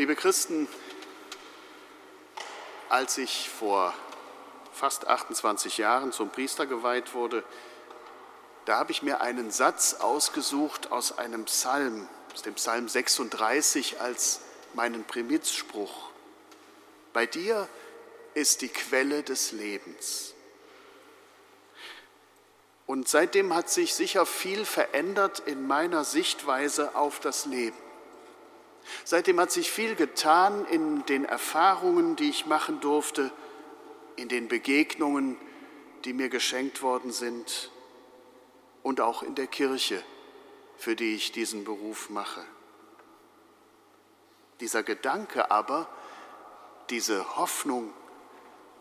Liebe Christen, als ich vor fast 28 Jahren zum Priester geweiht wurde, da habe ich mir einen Satz ausgesucht aus einem Psalm, aus dem Psalm 36 als meinen Primizspruch. Bei dir ist die Quelle des Lebens. Und seitdem hat sich sicher viel verändert in meiner Sichtweise auf das Leben. Seitdem hat sich viel getan in den Erfahrungen, die ich machen durfte, in den Begegnungen, die mir geschenkt worden sind und auch in der Kirche, für die ich diesen Beruf mache. Dieser Gedanke aber, diese Hoffnung,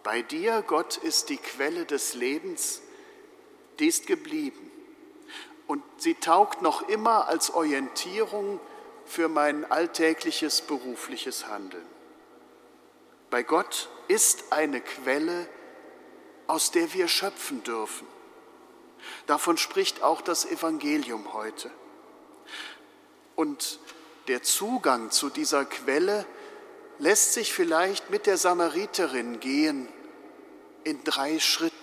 bei dir, Gott, ist die Quelle des Lebens, die ist geblieben. Und sie taugt noch immer als Orientierung für mein alltägliches berufliches Handeln. Bei Gott ist eine Quelle, aus der wir schöpfen dürfen. Davon spricht auch das Evangelium heute. Und der Zugang zu dieser Quelle lässt sich vielleicht mit der Samariterin gehen in drei Schritten.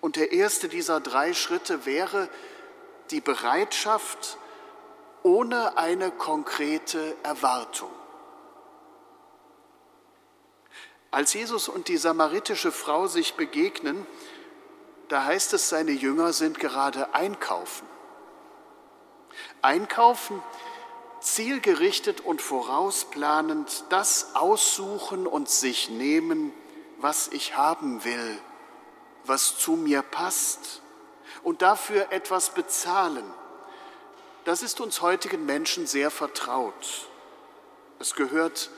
Und der erste dieser drei Schritte wäre die Bereitschaft, ohne eine konkrete Erwartung. Als Jesus und die samaritische Frau sich begegnen, da heißt es, seine Jünger sind gerade einkaufen. Einkaufen, zielgerichtet und vorausplanend das aussuchen und sich nehmen, was ich haben will, was zu mir passt und dafür etwas bezahlen das ist uns heutigen Menschen sehr vertraut. Es gehört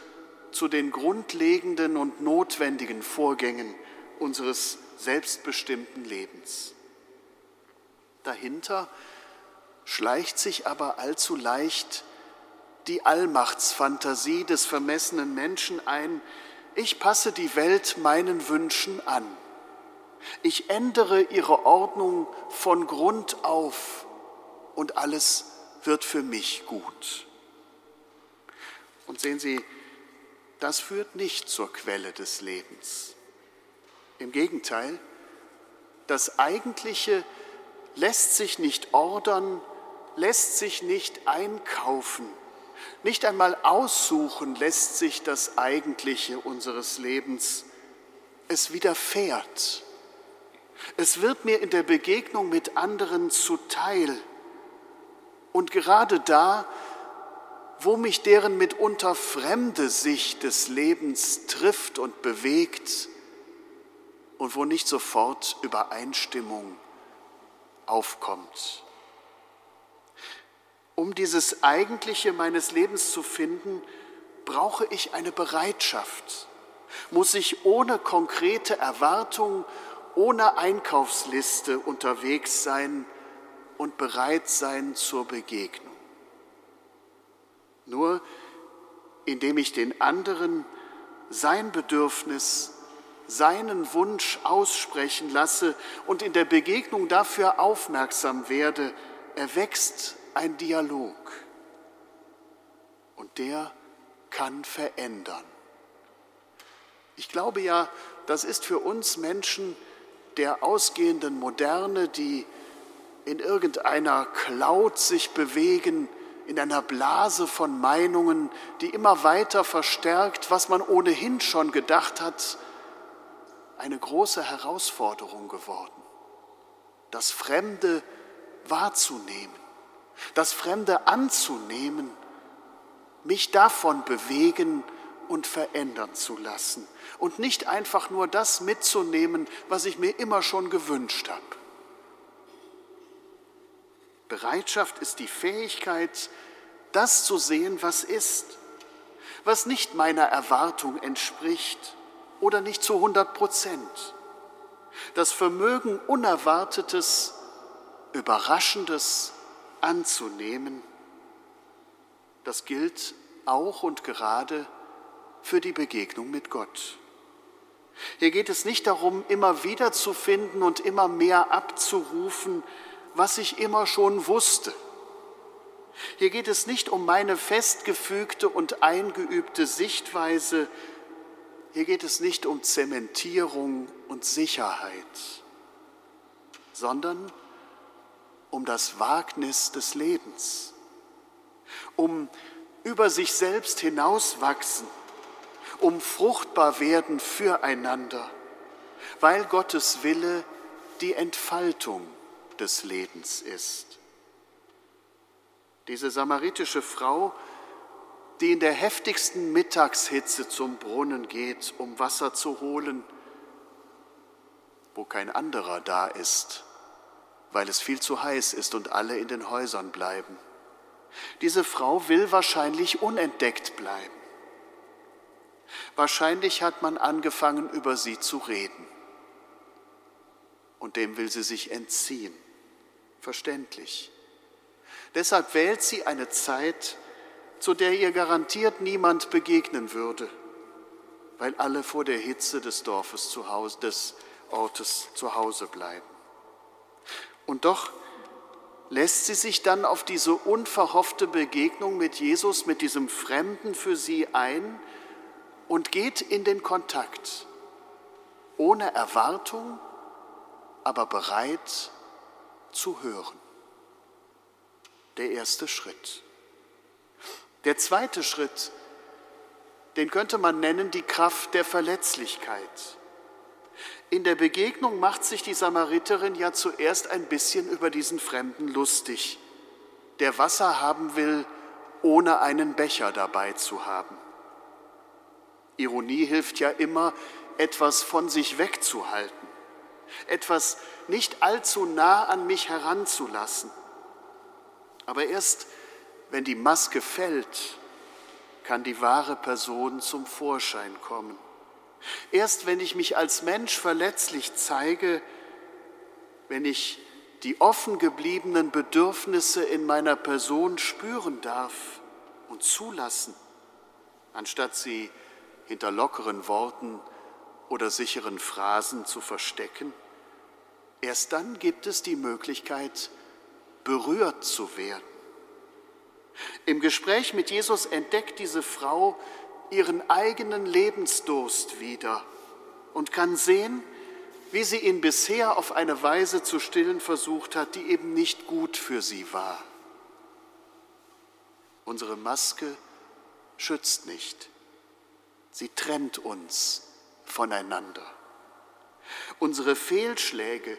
zu den grundlegenden und notwendigen Vorgängen unseres selbstbestimmten Lebens. Dahinter schleicht sich aber allzu leicht die Allmachtsfantasie des vermessenen Menschen ein, ich passe die Welt meinen Wünschen an. Ich ändere ihre Ordnung von Grund auf und alles wird für mich gut. Und sehen Sie, das führt nicht zur Quelle des Lebens. Im Gegenteil, das Eigentliche lässt sich nicht ordern, lässt sich nicht einkaufen, nicht einmal aussuchen lässt sich das Eigentliche unseres Lebens. Es widerfährt. Es wird mir in der Begegnung mit anderen zuteil. Und gerade da, wo mich deren mitunter fremde Sicht des Lebens trifft und bewegt und wo nicht sofort Übereinstimmung aufkommt. Um dieses Eigentliche meines Lebens zu finden, brauche ich eine Bereitschaft, muss ich ohne konkrete Erwartung, ohne Einkaufsliste unterwegs sein, und bereit sein zur Begegnung. Nur indem ich den anderen sein Bedürfnis, seinen Wunsch aussprechen lasse und in der Begegnung dafür aufmerksam werde, erwächst ein Dialog. Und der kann verändern. Ich glaube ja, das ist für uns Menschen der ausgehenden Moderne, die in irgendeiner Cloud sich bewegen, in einer Blase von Meinungen, die immer weiter verstärkt, was man ohnehin schon gedacht hat, eine große Herausforderung geworden. Das Fremde wahrzunehmen, das Fremde anzunehmen, mich davon bewegen und verändern zu lassen und nicht einfach nur das mitzunehmen, was ich mir immer schon gewünscht habe. Bereitschaft ist die Fähigkeit, das zu sehen, was ist, was nicht meiner Erwartung entspricht oder nicht zu 100 Prozent. Das Vermögen, Unerwartetes, Überraschendes anzunehmen, das gilt auch und gerade für die Begegnung mit Gott. Hier geht es nicht darum, immer wieder zu finden und immer mehr abzurufen, was ich immer schon wusste. Hier geht es nicht um meine festgefügte und eingeübte Sichtweise, hier geht es nicht um Zementierung und Sicherheit, sondern um das Wagnis des Lebens, um über sich selbst hinauswachsen, um fruchtbar werden füreinander, weil Gottes Wille die Entfaltung des Lebens ist. Diese samaritische Frau, die in der heftigsten Mittagshitze zum Brunnen geht, um Wasser zu holen, wo kein anderer da ist, weil es viel zu heiß ist und alle in den Häusern bleiben. Diese Frau will wahrscheinlich unentdeckt bleiben. Wahrscheinlich hat man angefangen, über sie zu reden. Und dem will sie sich entziehen. Verständlich. Deshalb wählt sie eine Zeit, zu der ihr garantiert niemand begegnen würde, weil alle vor der Hitze des Dorfes zu Hause, des Ortes zu Hause bleiben. Und doch lässt sie sich dann auf diese unverhoffte Begegnung mit Jesus, mit diesem Fremden für sie ein und geht in den Kontakt, ohne Erwartung, aber bereit zu hören der erste Schritt. Der zweite Schritt, den könnte man nennen die Kraft der Verletzlichkeit. In der Begegnung macht sich die Samariterin ja zuerst ein bisschen über diesen Fremden lustig, der Wasser haben will, ohne einen Becher dabei zu haben. Ironie hilft ja immer, etwas von sich wegzuhalten, etwas nicht allzu nah an mich heranzulassen. Aber erst wenn die Maske fällt, kann die wahre Person zum Vorschein kommen. Erst wenn ich mich als Mensch verletzlich zeige, wenn ich die offen gebliebenen Bedürfnisse in meiner Person spüren darf und zulassen, anstatt sie hinter lockeren Worten oder sicheren Phrasen zu verstecken, erst dann gibt es die Möglichkeit, berührt zu werden. Im Gespräch mit Jesus entdeckt diese Frau ihren eigenen Lebensdurst wieder und kann sehen, wie sie ihn bisher auf eine Weise zu stillen versucht hat, die eben nicht gut für sie war. Unsere Maske schützt nicht, sie trennt uns voneinander. Unsere Fehlschläge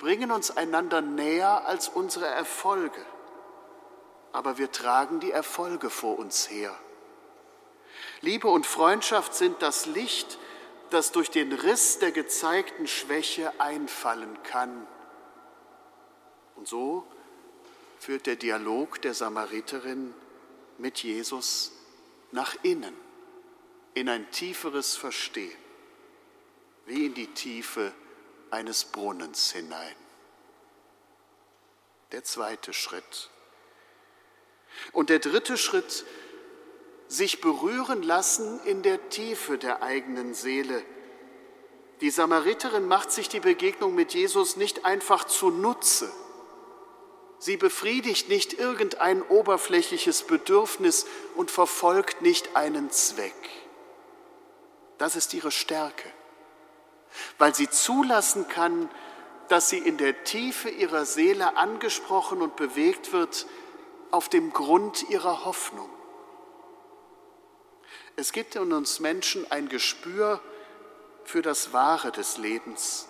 bringen uns einander näher als unsere Erfolge, aber wir tragen die Erfolge vor uns her. Liebe und Freundschaft sind das Licht, das durch den Riss der gezeigten Schwäche einfallen kann. Und so führt der Dialog der Samariterin mit Jesus nach innen, in ein tieferes Verstehen, wie in die Tiefe eines Brunnens hinein. Der zweite Schritt. Und der dritte Schritt, sich berühren lassen in der Tiefe der eigenen Seele. Die Samariterin macht sich die Begegnung mit Jesus nicht einfach zunutze. Sie befriedigt nicht irgendein oberflächliches Bedürfnis und verfolgt nicht einen Zweck. Das ist ihre Stärke weil sie zulassen kann, dass sie in der Tiefe ihrer Seele angesprochen und bewegt wird auf dem Grund ihrer Hoffnung. Es gibt in uns Menschen ein Gespür für das Wahre des Lebens,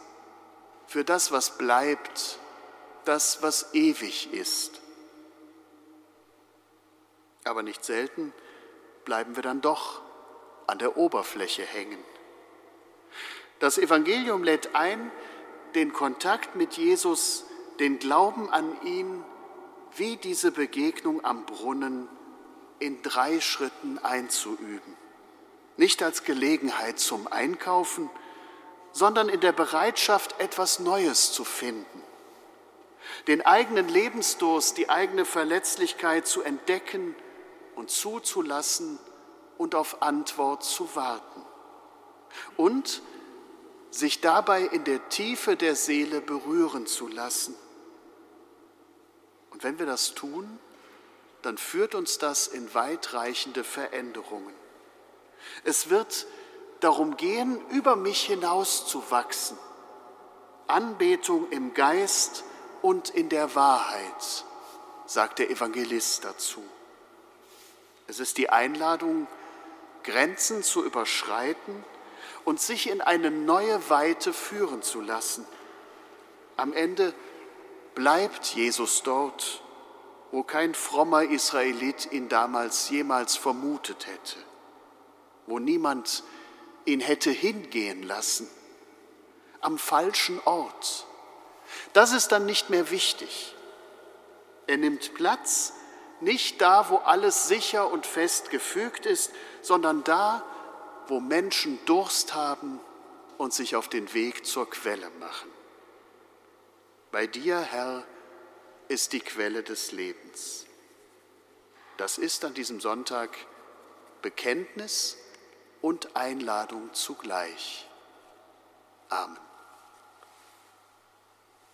für das, was bleibt, das, was ewig ist. Aber nicht selten bleiben wir dann doch an der Oberfläche hängen. Das Evangelium lädt ein, den Kontakt mit Jesus, den Glauben an ihn, wie diese Begegnung am Brunnen in drei Schritten einzuüben. Nicht als Gelegenheit zum Einkaufen, sondern in der Bereitschaft, etwas Neues zu finden. Den eigenen Lebensdurst, die eigene Verletzlichkeit zu entdecken und zuzulassen und auf Antwort zu warten. Und sich dabei in der Tiefe der Seele berühren zu lassen. Und wenn wir das tun, dann führt uns das in weitreichende Veränderungen. Es wird darum gehen, über mich hinaus zu wachsen. Anbetung im Geist und in der Wahrheit, sagt der Evangelist dazu. Es ist die Einladung, Grenzen zu überschreiten und sich in eine neue Weite führen zu lassen. Am Ende bleibt Jesus dort, wo kein frommer Israelit ihn damals jemals vermutet hätte, wo niemand ihn hätte hingehen lassen, am falschen Ort. Das ist dann nicht mehr wichtig. Er nimmt Platz nicht da, wo alles sicher und fest gefügt ist, sondern da, wo Menschen Durst haben und sich auf den Weg zur Quelle machen. Bei dir, Herr, ist die Quelle des Lebens. Das ist an diesem Sonntag Bekenntnis und Einladung zugleich. Amen.